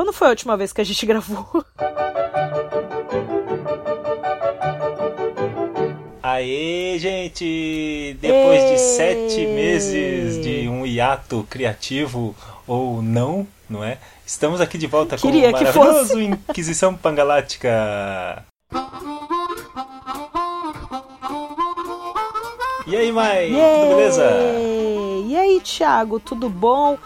Quando foi a última vez que a gente gravou? Aê, gente! Depois Ê! de sete meses de um hiato criativo ou não, não é? Estamos aqui de volta com Queria o que maravilhoso Inquisição Pangalática. E aí, Mai? Tudo beleza? E aí, Thiago, tudo bom?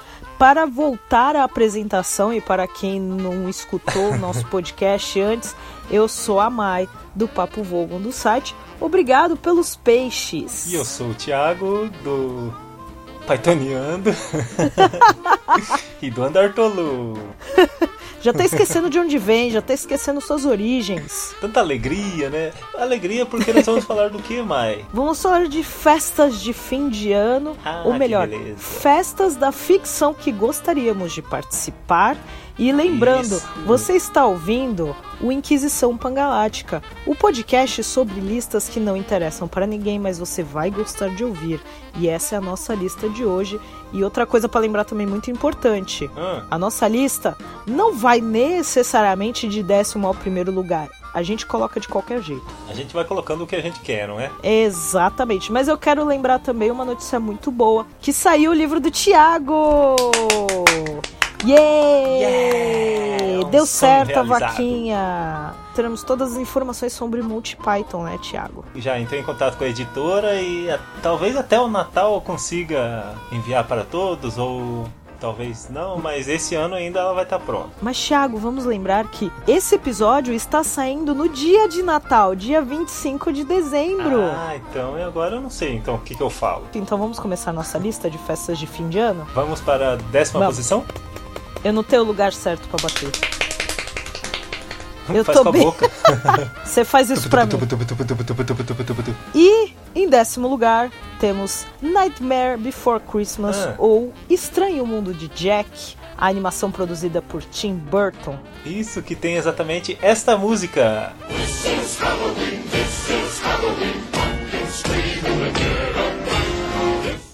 Para voltar à apresentação e para quem não escutou o nosso podcast antes, eu sou a Mai do Papo Vogon do site. Obrigado pelos peixes. E eu sou o Thiago do Paitoneando e do Andartolu. Já tá esquecendo de onde vem, já tá esquecendo suas origens. Tanta alegria, né? Alegria porque nós vamos falar do que, Mai? Vamos falar de festas de fim de ano, Ah, ou melhor, festas da ficção que gostaríamos de participar. E lembrando, Isso. você está ouvindo o Inquisição Pangalática, o podcast sobre listas que não interessam para ninguém, mas você vai gostar de ouvir. E essa é a nossa lista de hoje. E outra coisa para lembrar também muito importante: Ah, a nossa lista não vai necessariamente de décimo ao primeiro lugar. A gente coloca de qualquer jeito. a gente vai colocando o que a gente quer, não é? Exatamente. Mas eu quero lembrar também uma notícia muito boa: que saiu o livro do Tiago! Yay! Yeah! Um Deu certo a vaquinha! Teremos todas as informações sobre MultiPython, né, Tiago? Já entrei em contato com a editora e a- talvez até o Natal eu consiga enviar para todos, ou talvez não, mas esse ano ainda ela vai estar pronta. Mas, Thiago, vamos lembrar que esse episódio está saindo no dia de Natal, dia 25 de dezembro. Ah, então e agora eu não sei então o que, que eu falo. Então vamos começar nossa lista de festas de fim de ano? Vamos para a décima Vamos. posição? Eu não tenho lugar certo pra bater. Eu Faz tô com a bem. boca. Você faz isso pra mim. E em décimo lugar temos Nightmare Before Christmas Ah. ou Estranho Mundo de Jack, a animação produzida por Tim Burton. Isso que tem exatamente esta música.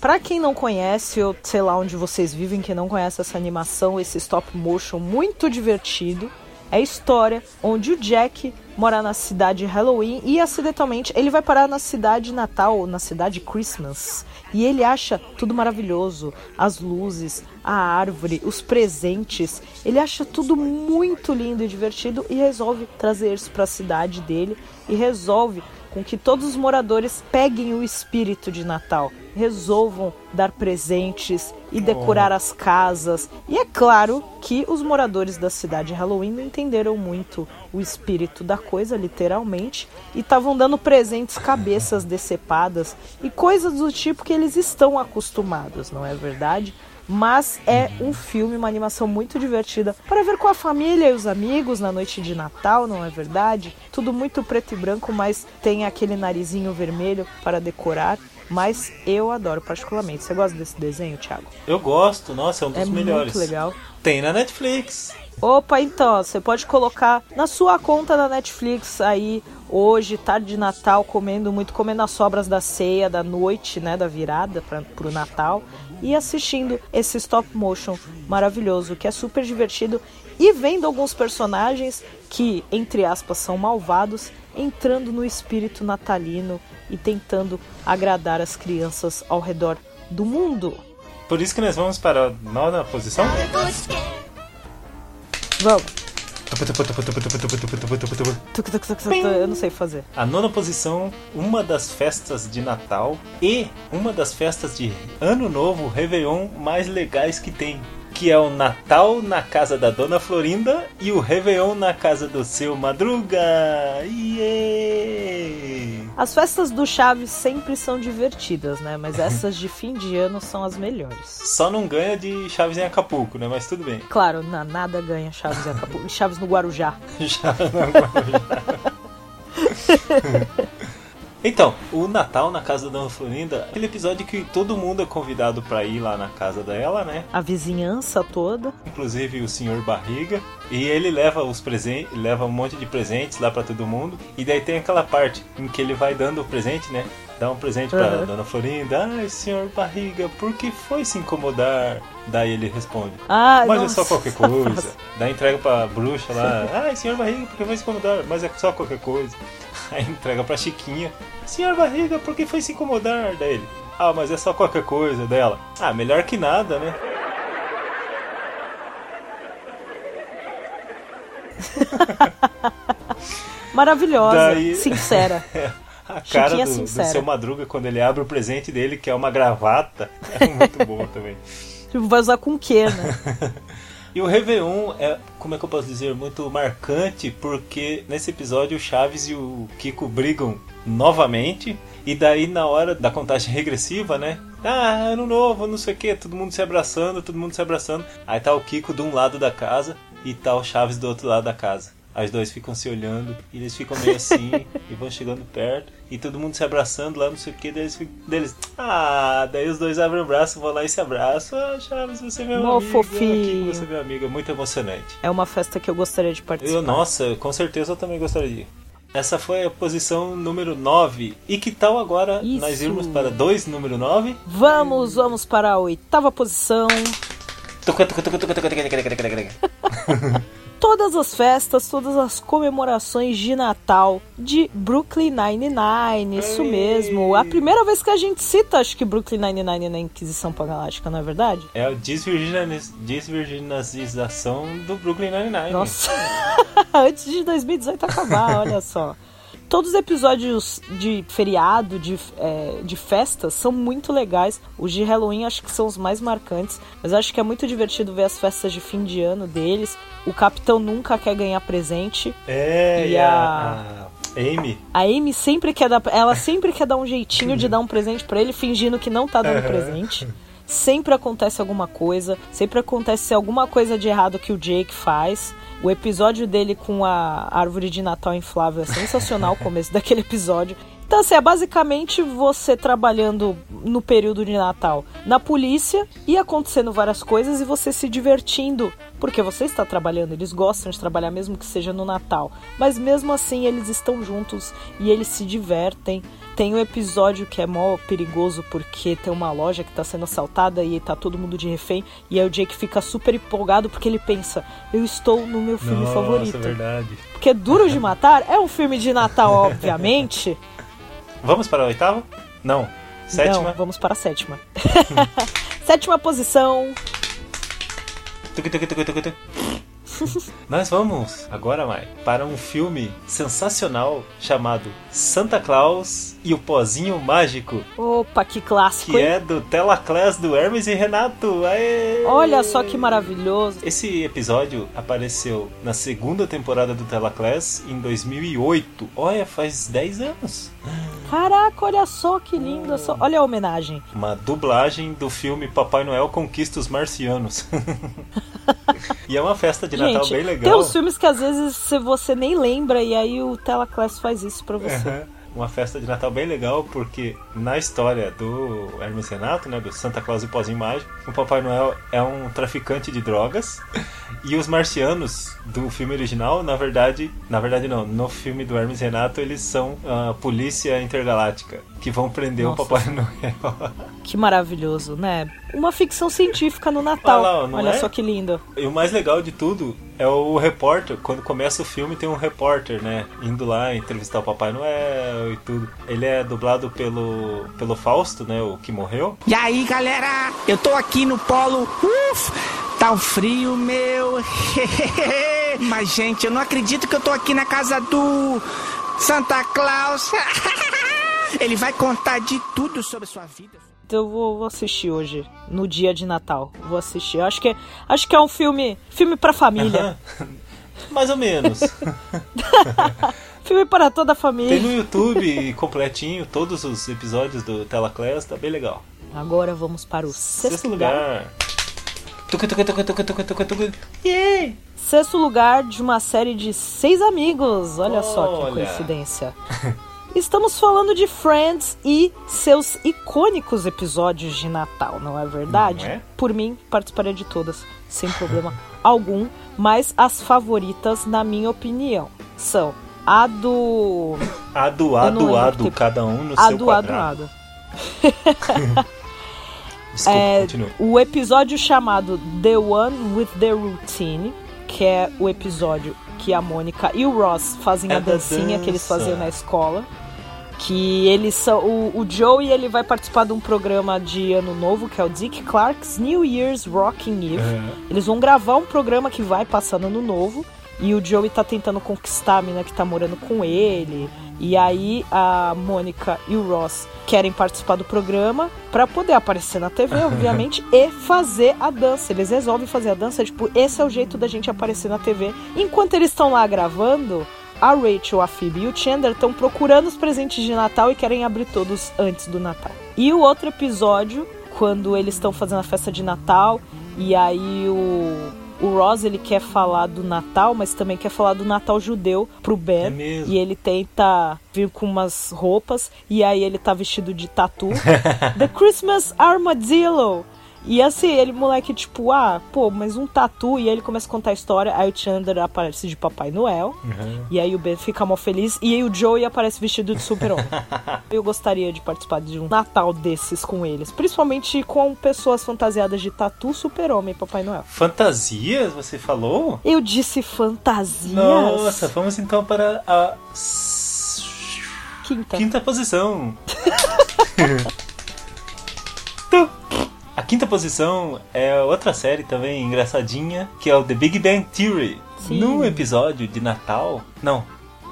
Pra quem não conhece, ou sei lá onde vocês vivem, que não conhece essa animação, esse stop motion muito divertido, é a história onde o Jack mora na cidade Halloween e acidentalmente ele vai parar na cidade Natal, na cidade Christmas. E ele acha tudo maravilhoso, as luzes, a árvore, os presentes. Ele acha tudo muito lindo e divertido e resolve trazer isso para a cidade dele e resolve com que todos os moradores peguem o espírito de Natal, resolvam dar presentes e decorar as casas. E é claro que os moradores da cidade Halloween não entenderam muito o espírito da coisa, literalmente, e estavam dando presentes, cabeças decepadas e coisas do tipo que eles estão acostumados, não é verdade? Mas é um filme, uma animação muito divertida para ver com a família e os amigos na noite de Natal, não é verdade? Tudo muito preto e branco, mas tem aquele narizinho vermelho para decorar. Mas eu adoro particularmente. Você gosta desse desenho, Thiago? Eu gosto, nossa, é um dos é melhores. muito legal. Tem na Netflix. Opa, então, você pode colocar na sua conta da Netflix aí hoje, tarde de Natal, comendo muito, comendo as sobras da ceia, da noite, né, da virada para pro Natal e assistindo esse stop motion maravilhoso, que é super divertido e vendo alguns personagens que, entre aspas, são malvados, entrando no espírito natalino e tentando agradar as crianças ao redor do mundo. Por isso que nós vamos para a nona posição. Vamos. Eu não sei fazer. A nona posição, uma das festas de Natal e uma das festas de Ano Novo, Réveillon mais legais que tem. Que é o Natal na casa da Dona Florinda e o Réveillon na casa do seu Madruga. As festas do Chaves sempre são divertidas, né? Mas essas de fim de ano são as melhores. Só não ganha de Chaves em Acapulco, né? Mas tudo bem. Claro, na- nada ganha Chaves em Acapulco. Chaves no Guarujá. Já não Então, o Natal na casa da Dona Florinda, aquele episódio que todo mundo é convidado para ir lá na casa dela, né? A vizinhança toda. Inclusive o senhor Barriga. E ele leva os presentes, leva um monte de presentes lá para todo mundo. E daí tem aquela parte em que ele vai dando o presente, né? Dá um presente pra Uhum. Dona Florinda. Ai, senhor Barriga, por que foi se incomodar? Daí ele responde. Ah, Mas nossa. é só qualquer coisa. Daí entrega pra bruxa lá. Ai, senhor Barriga, por que foi se incomodar? Mas é só qualquer coisa. Aí entrega pra Chiquinha. Senhor Barriga, por que foi se incomodar? Daí ele. Ah, mas é só qualquer coisa dela. Ah, melhor que nada, né? Maravilhosa, Daí- sincera. A cara do, do seu Madruga quando ele abre o presente dele, que é uma gravata. É muito bom também. Tipo, vai usar com o quê, né? E o Réveillon é, como é que eu posso dizer, muito marcante, porque nesse episódio o Chaves e o Kiko brigam novamente, e daí na hora da contagem regressiva, né? Ah, ano novo, não sei o que, todo mundo se abraçando, todo mundo se abraçando. Aí tá o Kiko de um lado da casa e tá o Chaves do outro lado da casa. As dois ficam se olhando e eles ficam meio assim e vão chegando perto e todo mundo se abraçando lá, não sei o que, daí eles, ficam- daí eles ah, daí os dois abrem o braço, vão lá e se abraçam. Ah, Chaves, você é meu Mó amigo, fofinho. aqui, você é meu amigo, é muito emocionante. É uma festa que eu gostaria de participar. Eu, nossa, com certeza eu também gostaria de ir. Essa foi a posição número 9. E que tal agora Isso. nós irmos para 2, número 9? Vamos, vamos para a oitava posição. Todas as festas, todas as comemorações de Natal de Brooklyn Nine-Nine, isso Ei. mesmo. A primeira vez que a gente cita, acho que Brooklyn Nine-Nine na Inquisição Pangaláctica, não é verdade? É a desvirginiz- desvirginização do Brooklyn Nine-Nine. Nossa, antes de 2018 acabar, olha só. Todos os episódios de feriado, de, é, de festas, são muito legais. Os de Halloween acho que são os mais marcantes. Mas acho que é muito divertido ver as festas de fim de ano deles. O capitão nunca quer ganhar presente. É, E a- a, Amy. A Amy sempre quer dar. Ela sempre quer dar um jeitinho de dar um presente pra ele, fingindo que não tá dando presente. Sempre acontece alguma coisa, sempre acontece alguma coisa de errado que o Jake faz. O episódio dele com a árvore de Natal inflável é sensacional, o começo daquele episódio. Então, assim, é basicamente você trabalhando no período de Natal na polícia e acontecendo várias coisas e você se divertindo. Porque você está trabalhando, eles gostam de trabalhar mesmo que seja no Natal. Mas mesmo assim, eles estão juntos e eles se divertem. Tem um episódio que é mó perigoso porque tem uma loja que tá sendo assaltada e tá todo mundo de refém. E aí o Jake fica super empolgado porque ele pensa: Eu estou no meu filme Nossa, favorito. verdade. Porque Duro de Matar é um filme de Natal, obviamente. Vamos para a oitava? Não. Sétima? Não, vamos para a sétima. sétima posição. Tuc, tuc, tuc, tuc, tuc. Nós vamos agora, Mai, para um filme sensacional chamado Santa Claus e o Pozinho Mágico, Opa, que clássico, que hein? é do Telaclass do Hermes e Renato. Aê! Olha só que maravilhoso. Esse episódio apareceu na segunda temporada do Telaclass em 2008. Olha, faz 10 anos. Caraca, olha só que lindo. só- Olha a homenagem. Uma dublagem do filme Papai Noel Conquista os Marcianos. e é uma festa de Natal Gente, bem tem legal. uns filmes que às vezes se você nem lembra e aí o Telaclass faz isso pra você. Aham. Uma festa de Natal bem legal, porque na história do Hermes Renato, né, do Santa Claus e Pozinho Mágico, o Papai Noel é um traficante de drogas e os marcianos do filme original, na verdade, na verdade não, no filme do Hermes Renato eles são a polícia intergaláctica que vão prender Nossa. o Papai Noel. Que maravilhoso, né? Uma ficção científica no Natal. Olha lá, olha é? só que lindo. E o mais legal de tudo é o repórter. Quando começa o filme, tem um repórter, né? Indo lá entrevistar o Papai Noel e tudo. Ele é dublado pelo, pelo Fausto, né? O que morreu. E aí, galera? Eu tô aqui no polo. Uf! Tá um frio, meu. Mas, gente, eu não acredito que eu tô aqui na casa do Santa Claus. Ele vai contar de tudo sobre sua vida. Então eu vou, vou assistir hoje, no dia de Natal. Vou assistir. Acho que, é- acho que é um filme, filme pra família. Mais ou menos. Filme para toda a Tem família. no YouTube completinho todos os episódios do Telaclass, tá bem legal. Agora vamos para o sexto, Sexto lugar. lugar. Yay! Sexto lugar de uma série de seis amigos. Olha só que Olha. coincidência. Estamos falando de Friends e seus icônicos episódios de Natal, não é verdade? Não é? Por mim, participaria de todas, sem problema algum. Mas as favoritas, na minha opinião, são a do. A do A do A do cada um no A seu do A do quadrado. Ado. Desculpa, É, o episódio chamado The One with the Routine, que é o episódio que a Mônica e o Ross fazem É a da dancinha que eles dança. faziam na escola. Que eles são. O, o Joey ele vai participar de um programa de ano novo, que é o Dick Clark's New Year's Rocking Eve. Aham. Eles vão gravar um programa que vai passar no ano novo. E o Joey tá tentando conquistar a mina que tá morando com ele. E aí a Mônica e o Ross querem participar do programa pra poder aparecer na TV, obviamente, e fazer a dança. Eles resolvem fazer a dança, tipo, esse é o jeito da gente aparecer na TV. Enquanto eles estão lá gravando, a Rachel, a Phoebe e o Chandler estão procurando os presentes de Natal e querem abrir todos antes do Natal. E o outro episódio, quando eles estão fazendo a festa de Natal, e aí o, o Ross ele quer falar do Natal, mas também quer falar do Natal judeu pro Ben. É mesmo. E ele tenta vir com umas roupas, e aí ele tá vestido de tatu. The Christmas Armadillo! E assim, ele, moleque, tipo, ah, pô, mas um tatu. E aí ele começa a contar a história. Aí o Chandler aparece de Papai Noel. Uhum. E aí o Ben fica mó feliz. E aí o Joey aparece vestido de super-homem. Eu gostaria de participar de um Natal desses com eles. Principalmente com pessoas fantasiadas de tatu, super-homem e Papai Noel. Fantasias, você falou? Eu disse fantasias. Nossa, vamos então para a Quinta. quinta posição. A quinta posição é outra série também engraçadinha, que é o The Big Bang Theory. Sim. No episódio de Natal. Não.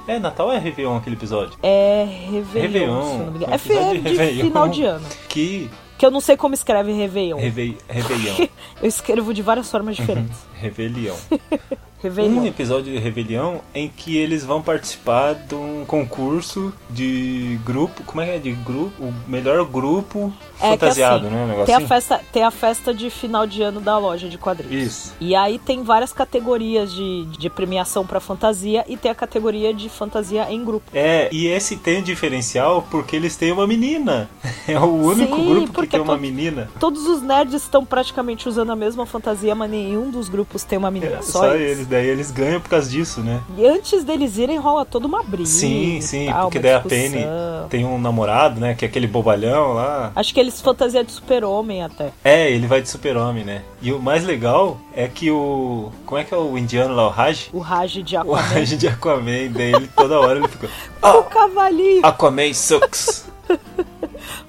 É Natal ou é Réveillon aquele episódio? É Réveillon, Réveillon. Um É fe- episódio de final de ano. Que. Que eu não sei como escreve Réveillon. Reve... Réveillon. Eu escrevo de várias formas diferentes. Rebelião. Réveillon. Um episódio de Rebelião em que eles vão participar de um concurso de grupo. Como é que é? De grupo. O melhor grupo É que fantasiado, assim, né? Um Tem a, assim? festa, tem a festa de final de ano da loja de quadrinhos. Isso. E aí tem várias categorias de, de premiação pra fantasia e tem a categoria de fantasia em grupo. É, e esse tem diferencial porque eles têm uma menina. É o único Sim, grupo que tem uma to- menina. Todos os nerds estão praticamente usando a mesma fantasia, mas nenhum dos grupos tem uma menina. É, só, Só eles. eles, daí eles ganham por causa disso, né? E antes deles irem, rola toda uma briga. Sim, sim, tal, porque daí a discussão. Penny tem um namorado, né? Que é aquele bobalhão lá. Acho que eles fantasiam de super-homem até. É, ele vai de super-homem, né? E o mais legal é que o. Como é que é o indiano lá, o Raj? O Raj de O Aquaman. Raj de Aquaman, daí ele toda hora ele fica. o cavalinho. Aquaman sucks!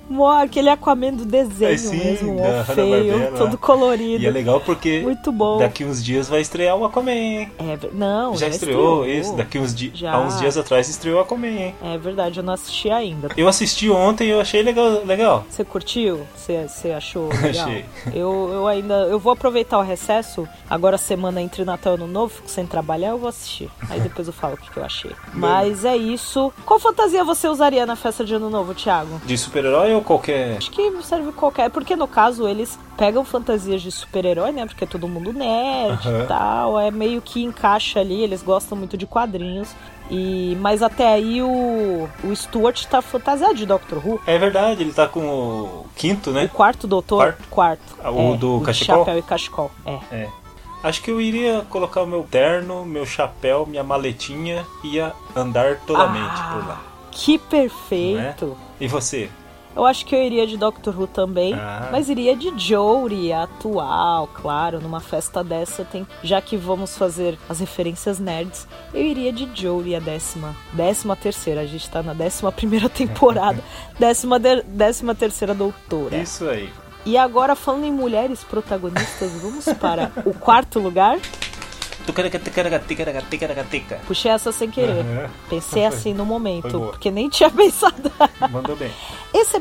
Mó, aquele Aquaman do desenho É, sim, mesmo, feio, Hanna-Barbera. todo colorido. E é legal porque Muito bom. daqui uns dias vai estrear o Aquaman, hein? É, não, Já, estreou, isso, daqui uns dias. Já. Há uns dias atrás estreou o Aquaman, hein? É verdade, eu não assisti ainda. Eu assisti ontem e eu achei legal. legal. Você curtiu? Você, você achou legal? Achei. Eu, eu ainda. Eu vou aproveitar o recesso. Agora, semana entre Natal e Ano Novo, fico sem trabalhar, eu vou assistir. Aí depois eu falo o que, que eu achei. Mas é isso. Qual fantasia você usaria na festa de Ano Novo, Thiago? De super-herói ou qualquer. Acho que serve qualquer. Porque no caso eles pegam fantasias de super-herói, né? Porque é todo mundo nerd Aham. e tal. É meio que encaixa ali. Eles gostam muito de quadrinhos. E, mas até aí o, o Stuart tá fantasiado de Doctor Who. É verdade, ele tá com o quinto, O né? quarto doutor. Quarto? Quarto. Ah, o é, do de cachecol? Chapéu e cachecol. É. É. Acho que eu iria colocar o meu terno, meu chapéu, minha maletinha e ia andar tolamente Ah. por lá. Que perfeito. E você? Eu acho que eu iria de Doctor Who também, Ah. mas iria de Jory, a atual, claro, numa festa dessa tem, já que vamos fazer as referências nerds, eu iria de Jory, a décima, décima terceira, a gente tá na décima primeira temporada, décima, de- décima terceira doutora. Isso aí. E agora falando em mulheres protagonistas, vamos para o quarto lugar. Puxei essa sem querer. Aham. Pensei assim no momento, porque nem tinha pensado. Mandou bem.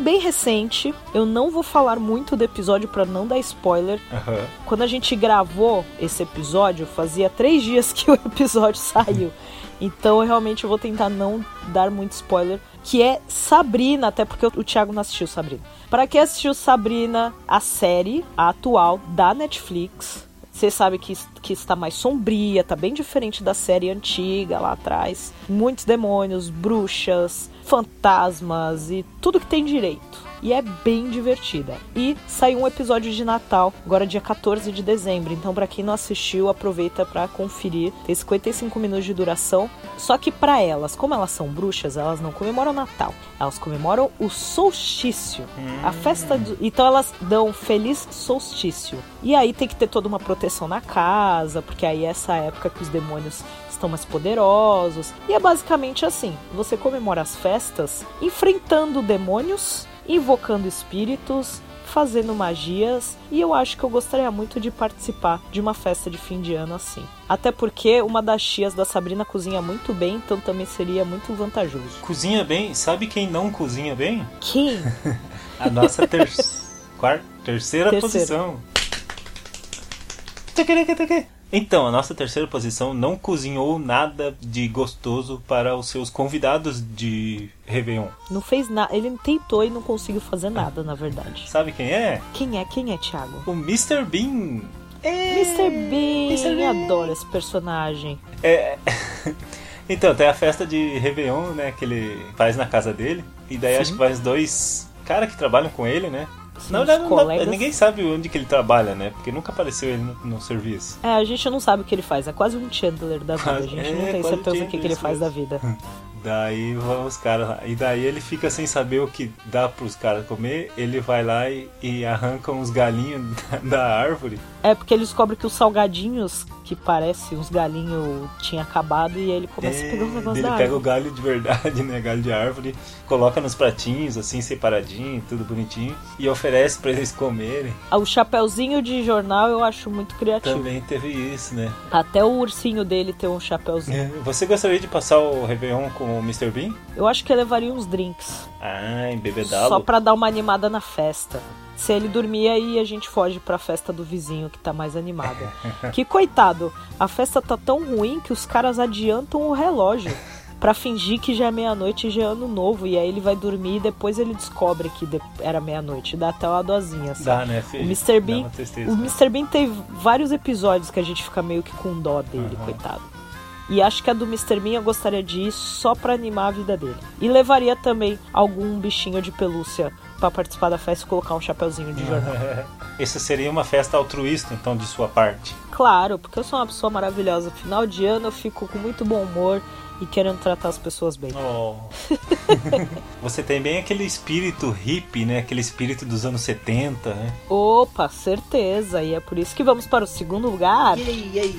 Bem recente. Eu não vou falar muito do episódio pra não dar spoiler. Aham. Quando a gente gravou esse episódio, fazia três dias que o episódio saiu. Então eu realmente vou tentar não dar muito spoiler. Que é Sabrina, até porque o Thiago não assistiu Sabrina. Pra quem assistiu Sabrina, a série, a atual, da Netflix. Você sabe que, que está mais sombria, tá bem diferente da série antiga lá atrás. Muitos demônios, bruxas, fantasmas e tudo que tem direito e é bem divertida. E saiu um episódio de Natal, agora dia 14 de dezembro. Então, para quem não assistiu, aproveita para conferir. Tem 55 minutos de duração. Só que para elas, como elas são bruxas, elas não comemoram Natal. Elas comemoram o solstício, a festa. Do... Então elas dão feliz solstício. E aí tem que ter toda uma proteção na casa, porque aí é essa época que os demônios estão mais poderosos. E é basicamente assim: você comemora as festas enfrentando demônios invocando espíritos, fazendo magias, e eu acho que eu gostaria muito de participar de uma festa de fim de ano assim. Até porque uma das tias da Sabrina cozinha muito bem, então também seria muito vantajoso. Cozinha bem? Sabe quem não cozinha bem? Quem? A nossa ter... Quarta, terceira, terceira posição. Então, a nossa terceira posição não cozinhou nada de gostoso para os seus convidados de Réveillon. Não fez nada. Ele tentou e não conseguiu fazer nada, na verdade. Sabe quem é? Quem é? Quem é, Thiago? O Mr. Bean. É... Mr. Bean. Mr. Bean. Adoro esse personagem. É. então, tem a festa de Réveillon, né? Que ele faz na casa dele. E daí Sim. acho que vai os dois caras que trabalham com ele, né? Na verdade, colegas... ninguém sabe onde que ele trabalha, né? Porque nunca apareceu ele no, no, serviço. É, a gente não sabe o que ele faz. É quase um Chandler da vida. A gente é, não tem certeza o que, que ele faz da vida. Daí vão os caras. E daí ele fica sem saber o que dá pros caras comer. Ele vai lá e, e arranca uns galinhos da, da, árvore. É, porque ele descobre que os salgadinhos, que parece uns galinhos, tinha acabado e ele começa é, a pegar os negócios Ele pega árvore. o galho de verdade, né? Galho de árvore, coloca nos pratinhos, assim, separadinho, tudo bonitinho, e oferece para eles comerem. O chapéuzinho de jornal eu acho muito criativo. Também teve isso, né? Até o ursinho dele tem um chapéuzinho. É. Você gostaria de passar o Réveillon com o Mr. Bean? Eu acho que eu levaria uns drinks. Ah, embebedado. Só pra dar uma animada na festa. Se ele dormir aí, a gente foge pra festa do vizinho que tá mais animada. que coitado, a festa tá tão ruim que os caras adiantam o relógio para fingir que já é meia-noite e já é ano novo. E aí ele vai dormir e depois ele descobre que era meia-noite. Dá até uma dozinha, assim. Dá, né, filho? O Mr. Bean, o Mr. Bean tem vários episódios que a gente fica meio que com dó dele, uhum. coitado. E acho que a do Mr. Eu gostaria de ir só para animar a vida dele. E levaria também algum bichinho de pelúcia para participar da festa e colocar um chapeuzinho de jornal. Essa seria uma festa altruísta, então, de sua parte. Claro, porque eu sou uma pessoa maravilhosa. Final de ano eu fico com muito bom humor e querendo tratar as pessoas bem. Oh. Você tem bem aquele espírito hippie, né? Aquele espírito dos anos 70, né? Opa, certeza. E é por isso que vamos para o segundo lugar. Yay, yay.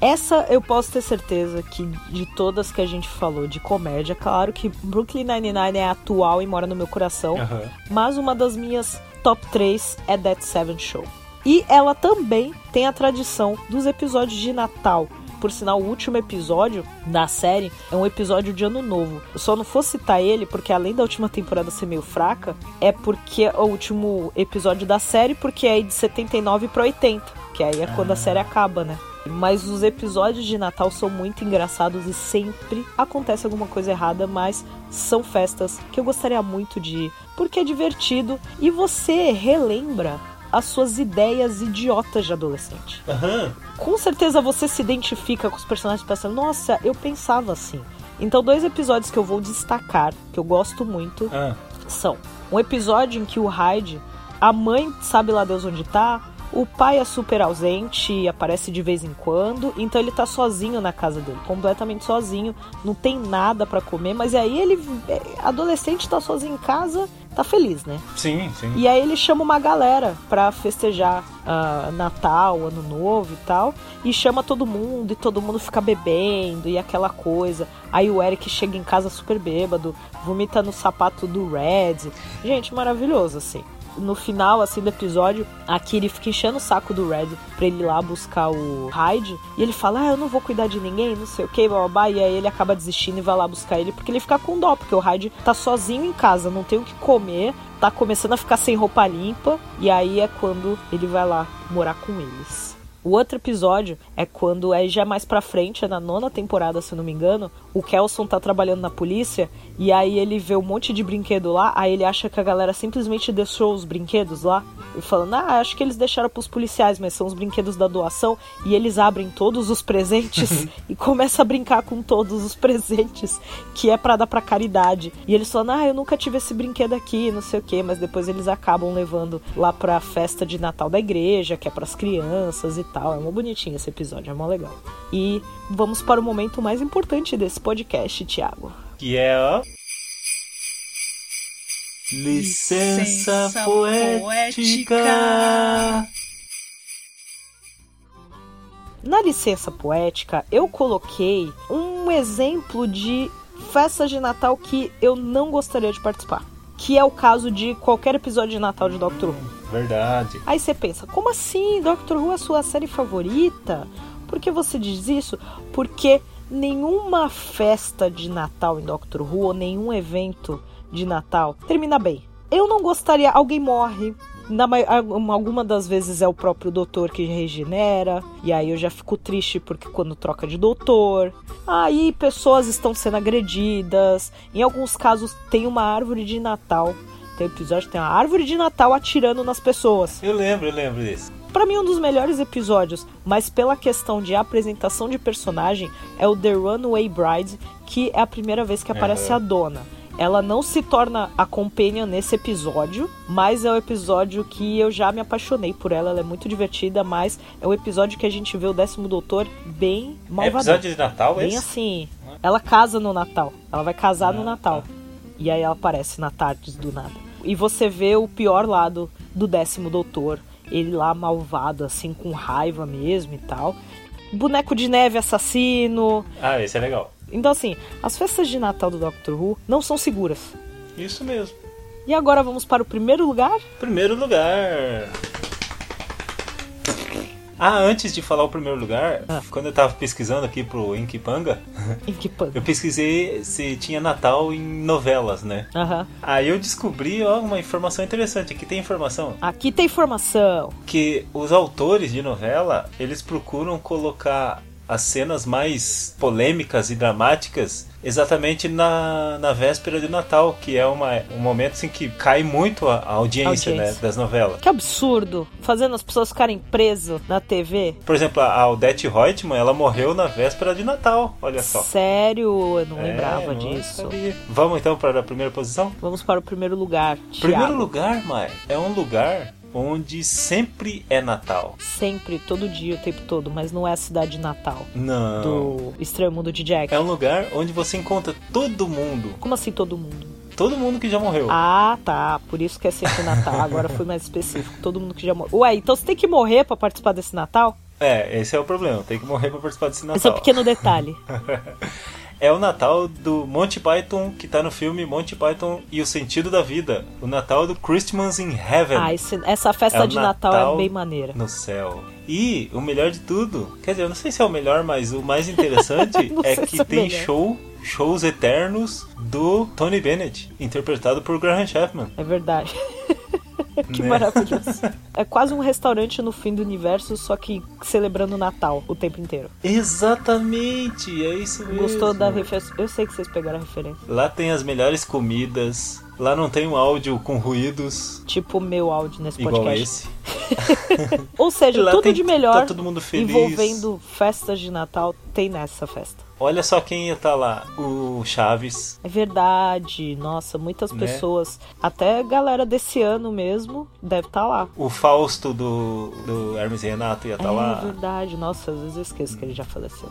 Essa eu posso ter certeza que de todas que a gente falou de comédia, claro que Brooklyn Nine-Nine é atual e mora no meu coração, uhum. mas uma das minhas top 3 é That Seven Show. E ela também tem a tradição dos episódios de Natal. Por sinal, o último episódio da série é um episódio de Ano Novo. Eu só não vou citar ele porque, além da última temporada ser meio fraca, é porque é o último episódio da série, porque é de 79 para 80, que aí é quando a série acaba, né? Mas os episódios de Natal são muito engraçados e sempre acontece alguma coisa errada, mas são festas que eu gostaria muito de ir, porque é divertido e você relembra as suas ideias idiotas de adolescente. Uhum. Com certeza você se identifica com os personagens pensando, nossa, eu pensava assim. Então, dois episódios que eu vou destacar, que eu gosto muito, uhum. são um episódio em que o Hyde, a mãe sabe lá Deus onde tá, o pai é super ausente aparece de vez em quando, então ele tá sozinho na casa dele, completamente sozinho, não tem nada para comer, mas aí ele, é, adolescente, tá sozinho em casa, tá feliz, né? Sim, sim. E aí ele chama uma galera pra festejar uh, Natal, Ano Novo e tal, e chama todo mundo, e todo mundo fica bebendo, e aquela coisa. Aí o Eric chega em casa super bêbado, vomita no sapato do Red. Gente, maravilhoso, assim no final, assim, do episódio, a Kiri fica enchendo o saco do Red pra ele ir lá buscar o Hyde. E ele fala, ah, eu não vou cuidar de ninguém, não sei o que, babá. E aí ele acaba desistindo e vai lá buscar ele, porque ele fica com dó, porque o Hyde tá sozinho em casa, não tem o que comer, tá começando a ficar sem roupa limpa. E aí é quando ele vai lá morar com eles. O outro episódio é quando é já mais pra frente, é na nona temporada, se não me engano, o Kelson tá trabalhando na polícia e aí ele vê um monte de brinquedo lá, aí ele acha que a galera simplesmente deixou os brinquedos lá. E falando, ah, acho que eles deixaram pros policiais, mas são os brinquedos da doação. E eles abrem todos os presentes e começa a brincar com todos os presentes, que é para dar pra caridade. E eles falam, ah, eu nunca tive esse brinquedo aqui, não sei o que, mas depois eles acabam levando lá pra festa de Natal da igreja, que é pras crianças e tal. É muito bonitinho esse episódio, é mó legal. E vamos para o momento mais importante desse podcast, Thiago. Que é a. Licença, Licença poética. Na licença poética, eu coloquei um exemplo de festa de Natal que eu não gostaria de participar. Que é o caso de qualquer episódio de Natal de Doctor Who. Verdade. Aí você pensa, como assim? Doctor Who é a sua série favorita? Por que você diz isso? Porque nenhuma festa de Natal em Doctor Who, ou nenhum evento de Natal, termina bem. Eu não gostaria, alguém morre. Na, alguma das vezes é o próprio doutor que regenera, e aí eu já fico triste porque quando troca de doutor. Aí pessoas estão sendo agredidas. Em alguns casos tem uma árvore de Natal. Tem episódio que tem uma árvore de Natal atirando nas pessoas. Eu lembro, eu lembro desse. Para mim, um dos melhores episódios, mas pela questão de apresentação de personagem, é o The Runaway Bride, que é a primeira vez que aparece Uhum. a dona. Ela não se torna a companion nesse episódio, mas é o episódio que eu já me apaixonei por ela. Ela é muito divertida, mas é o episódio que a gente vê o décimo doutor bem É malvadão. episódio de Natal Bem esse? assim. Ela casa no Natal. Ela vai casar no Ah, Natal. tá. E aí ela aparece na tardes do nada. E você vê o pior lado do décimo doutor. Ele lá malvado, assim, com raiva mesmo e tal. Boneco de neve assassino. Ah, esse é legal. Então, assim, as festas de Natal do Doctor Who não são seguras. Isso mesmo. E agora vamos para o primeiro lugar? Primeiro lugar. Ah, antes de falar o primeiro lugar, Ah. quando eu tava pesquisando aqui pro Inkipanga, pano? eu pesquisei se tinha Natal em novelas, né? Aham. Aí eu descobri, ó, uma informação interessante. Aqui tem informação Aqui tem informação. que os autores de novela, eles procuram colocar as cenas mais polêmicas e dramáticas exatamente na, na véspera de Natal, que é uma, um momento assim, que cai muito a, a audiência, Audiência. Né, das novelas. Que absurdo. Fazendo as pessoas ficarem presas na TV. Por exemplo, a Odette Reutemann, ela morreu na véspera de Natal, olha só. Sério, eu não É, lembrava não disso. sabia. Vamos então para a primeira posição? Vamos para o primeiro lugar. Primeiro Thiago. lugar, Mai, é um lugar onde sempre é Natal. Sempre, todo dia, o tempo todo, mas não é a cidade natal Não. do Estranho Mundo de Jack. É um lugar onde você encontra todo mundo. Como assim todo mundo? Todo mundo que já morreu. Ah, tá. Por isso que é sempre Natal. Agora fui mais específico. Todo mundo que já morreu. Ué, então você tem que morrer pra participar desse Natal? É, esse é o problema. Tem que morrer pra participar desse Natal. Esse é um pequeno detalhe. É o Natal do Monty Python, que tá no filme Monty Python e o Sentido da Vida. O Natal do Christmas in Heaven. Ah, esse- essa festa É de Natal, Natal é bem maneira. no céu. E o melhor de tudo, quer dizer, eu não sei se é o melhor, mas o mais interessante é que é tem melhor. show, shows eternos do Tony Bennett, interpretado por Graham Chapman. É verdade. que Né? maravilhoso. É quase um restaurante no fim do universo, só que celebrando o Natal o tempo inteiro. Exatamente, é isso mesmo. Gostou da referência? Eu sei que vocês pegaram a referência. Lá tem as melhores comidas. Lá não tem um áudio com ruídos Tipo o meu áudio nesse igual podcast. esse. Ou seja, Lá tudo tem- de melhor Tá todo mundo feliz. envolvendo festas de Natal tem nessa festa. Olha só quem ia tá lá. O Chaves. É verdade. Nossa, muitas Né? pessoas, até galera desse ano mesmo, deve estar lá. O Fausto do, do Hermes e Renato ia estar é lá. verdade. Nossa, às vezes eu esqueço que ele já faleceu.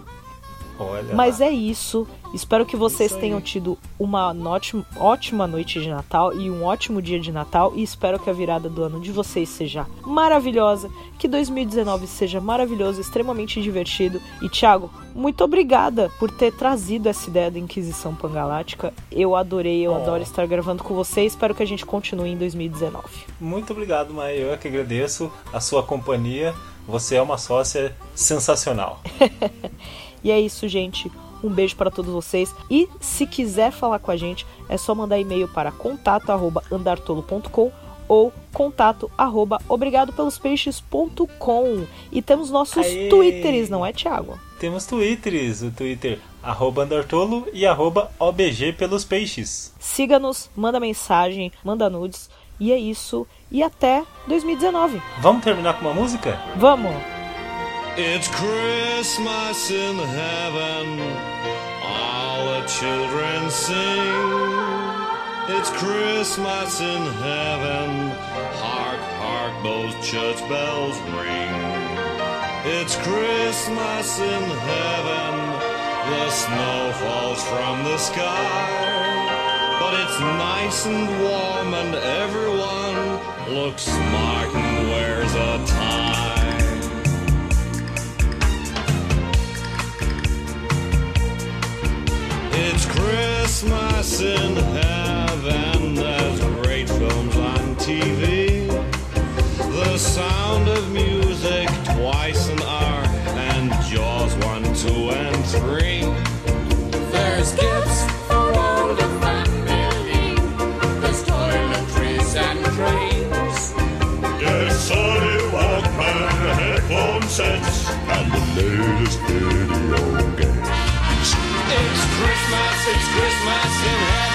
Olha Mas lá. é isso. Espero que vocês Isso aí. tenham tido uma ótima, ótima noite de Natal e um ótimo dia de Natal. E espero que a virada do ano de vocês seja maravilhosa. Que 2019 seja maravilhoso, extremamente divertido. E Thiago, muito obrigada por ter trazido essa ideia da Inquisição Pangalática. Eu adorei, eu Oh. adoro estar gravando com você. Espero que a gente continue em 2019. Muito obrigado, Maia. Eu é que agradeço a sua companhia. Você é uma sócia sensacional. E é isso, gente. Um beijo para todos vocês. E se quiser falar com a gente, é só mandar e-mail para contato@andartolo.com ou contato arroba obrigadopelospeixes.com. E temos nossos Aê! twitters, não é, Thiago? Temos twitters, o Twitter arroba Andartolo e arroba OBG pelos peixes. Siga-nos, manda mensagem, manda nudes. E é isso. E até 2019. Vamos terminar com uma música? Vamos! It's Christmas in heaven, all the children sing. It's Christmas in heaven, hark, hark, those church bells ring. It's Christmas in heaven, the snow falls from the sky. But it's nice and warm and everyone looks smart free. There's gifts for all the family. There's toiletries and trains. Yes, Sony Walkman headphone sets and the latest video games. It's Christmas, it's Christmas in heaven.